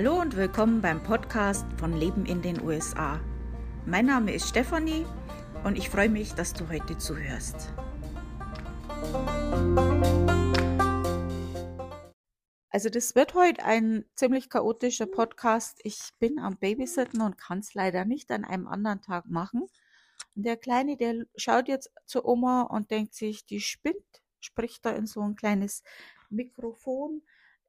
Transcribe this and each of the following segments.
Hallo und willkommen beim Podcast von Leben in den USA. Mein Name ist Stefanie und ich freue mich, dass du heute zuhörst. Also das wird heute ein ziemlich chaotischer Podcast. Ich bin am Babysitten und kann es leider nicht an einem anderen Tag machen. Und der Kleine, der schaut jetzt zur Oma und denkt sich, die spinnt, spricht da in so ein kleines Mikrofon,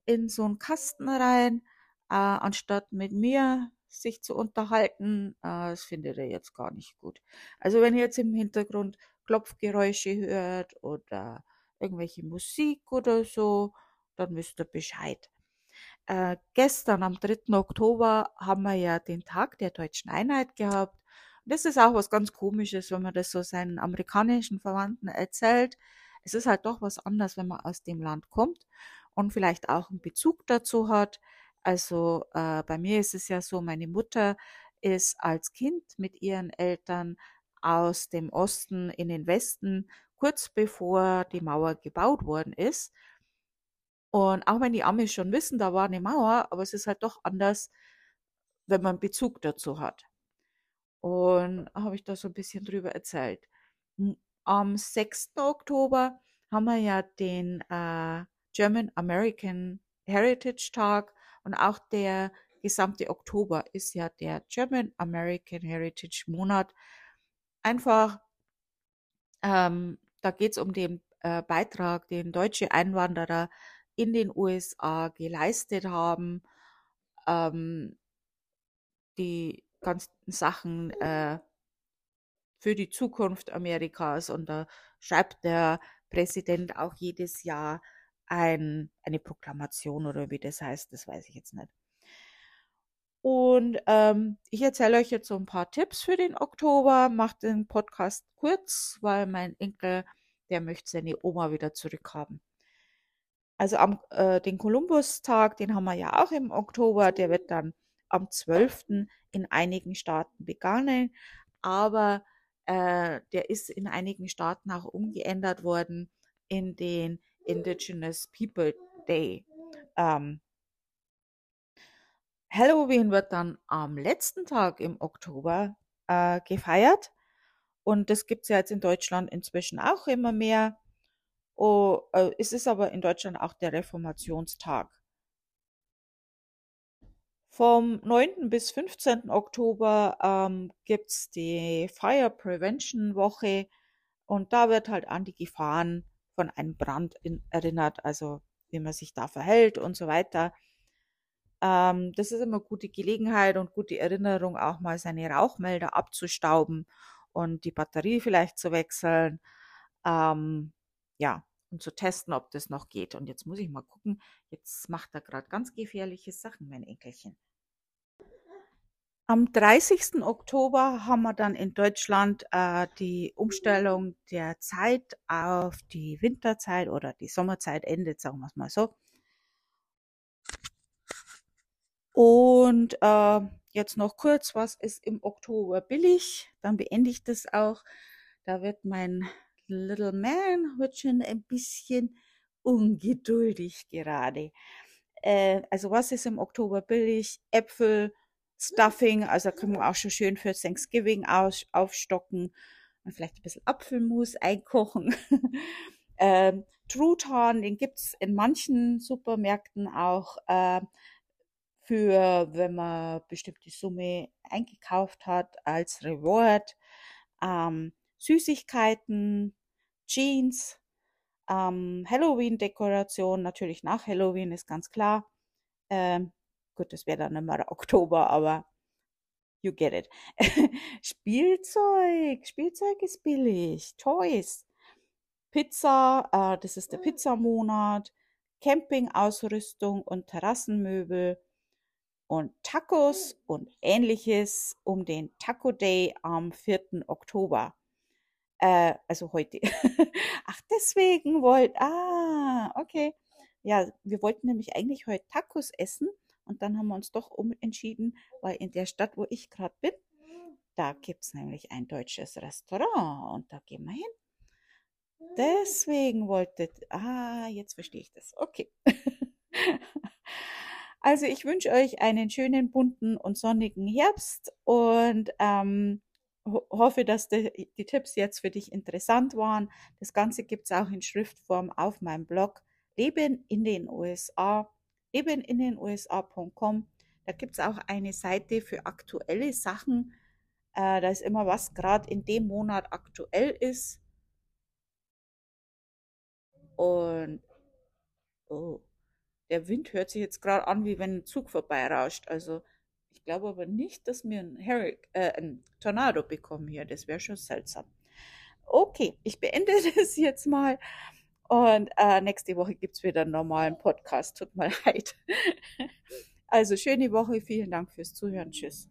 in so einen Kasten rein, äh, anstatt mit mir sich zu unterhalten. Äh, das findet er jetzt gar nicht gut. Also wenn ihr jetzt im Hintergrund Klopfgeräusche hört oder irgendwelche Musik oder so, dann wisst ihr Bescheid. Äh, gestern am 3. Oktober haben wir ja den Tag der deutschen Einheit gehabt. Und das ist auch was ganz Komisches, wenn man das so seinen amerikanischen Verwandten erzählt. Es ist halt doch was anderes, wenn man aus dem Land kommt und vielleicht auch einen Bezug dazu hat. Also äh, bei mir ist es ja so, meine Mutter ist als Kind mit ihren Eltern aus dem Osten in den Westen, kurz bevor die Mauer gebaut worden ist. Und auch wenn die Amis schon wissen, da war eine Mauer, aber es ist halt doch anders, wenn man Bezug dazu hat. Und habe ich da so ein bisschen drüber erzählt. Am 6. Oktober haben wir ja den äh, German American Heritage Tag und auch der gesamte Oktober ist ja der German American Heritage Monat. Einfach, ähm, da geht es um den äh, Beitrag, den deutsche Einwanderer in den USA geleistet haben, ähm, die ganzen Sachen äh, für die Zukunft Amerikas. Und da schreibt der Präsident auch jedes Jahr ein, eine Proklamation oder wie das heißt, das weiß ich jetzt nicht. Und ähm, ich erzähle euch jetzt so ein paar Tipps für den Oktober, mache den Podcast kurz, weil mein Enkel, der möchte seine Oma wieder zurückhaben. Also am äh, den Kolumbustag, den haben wir ja auch im Oktober, der wird dann am 12. in einigen Staaten begangen, aber äh, der ist in einigen Staaten auch umgeändert worden in den Indigenous People Day. Ähm, Halloween wird dann am letzten Tag im Oktober äh, gefeiert und das gibt es ja jetzt in Deutschland inzwischen auch immer mehr. Oh, äh, es ist aber in Deutschland auch der Reformationstag. Vom 9. bis 15. Oktober ähm, gibt es die Fire Prevention Woche und da wird halt an die Gefahren von einem Brand in, erinnert, also wie man sich da verhält und so weiter. Ähm, das ist immer gute Gelegenheit und gute Erinnerung, auch mal seine Rauchmelder abzustauben und die Batterie vielleicht zu wechseln. Ähm, ja, und zu testen, ob das noch geht. Und jetzt muss ich mal gucken, jetzt macht er gerade ganz gefährliche Sachen, mein Enkelchen. Am 30. Oktober haben wir dann in Deutschland äh, die Umstellung der Zeit auf die Winterzeit oder die Sommerzeit endet, sagen wir es mal so. Und äh, jetzt noch kurz, was ist im Oktober billig? Dann beende ich das auch. Da wird mein Little Man wird schon ein bisschen ungeduldig gerade. Äh, also was ist im Oktober billig? Äpfel, Stuffing, also können wir auch schon schön für Thanksgiving aus, aufstocken und vielleicht ein bisschen Apfelmus einkochen. ähm, Truthahn, den gibt's in manchen Supermärkten auch äh, für, wenn man bestimmte Summe eingekauft hat, als Reward. Ähm, Süßigkeiten, Jeans, ähm, Halloween-Dekoration, natürlich nach Halloween ist ganz klar. Ähm, gut, das wäre dann immer Oktober, aber you get it. Spielzeug, Spielzeug ist billig, Toys. Pizza, äh, das ist der Pizzamonat, Campingausrüstung und Terrassenmöbel und Tacos und ähnliches um den Taco Day am 4. Oktober. Äh, also heute. Ach, deswegen wollt, ah, okay. Ja, wir wollten nämlich eigentlich heute Tacos essen und dann haben wir uns doch umentschieden, weil in der Stadt, wo ich gerade bin, da gibt es nämlich ein deutsches Restaurant und da gehen wir hin. Deswegen wollte, ah, jetzt verstehe ich das. Okay. Also ich wünsche euch einen schönen, bunten und sonnigen Herbst und ähm, ho hoffe, dass die, die Tipps jetzt für dich interessant waren. Das Ganze gibt es auch in Schriftform auf meinem Blog Leben in den USA, leben in den USA.com. Da gibt es auch eine Seite für aktuelle Sachen. Äh, da ist immer was gerade in dem Monat aktuell ist. Und oh, der Wind hört sich jetzt gerade an, wie wenn ein Zug vorbeirauscht. Also ich glaube aber nicht, dass wir einen, Hurric äh, einen Tornado bekommen hier. Das wäre schon seltsam. Okay, ich beende das jetzt mal. Und äh, nächste Woche gibt es wieder einen normalen Podcast. Tut mir leid. Also schöne Woche. Vielen Dank fürs Zuhören. Tschüss.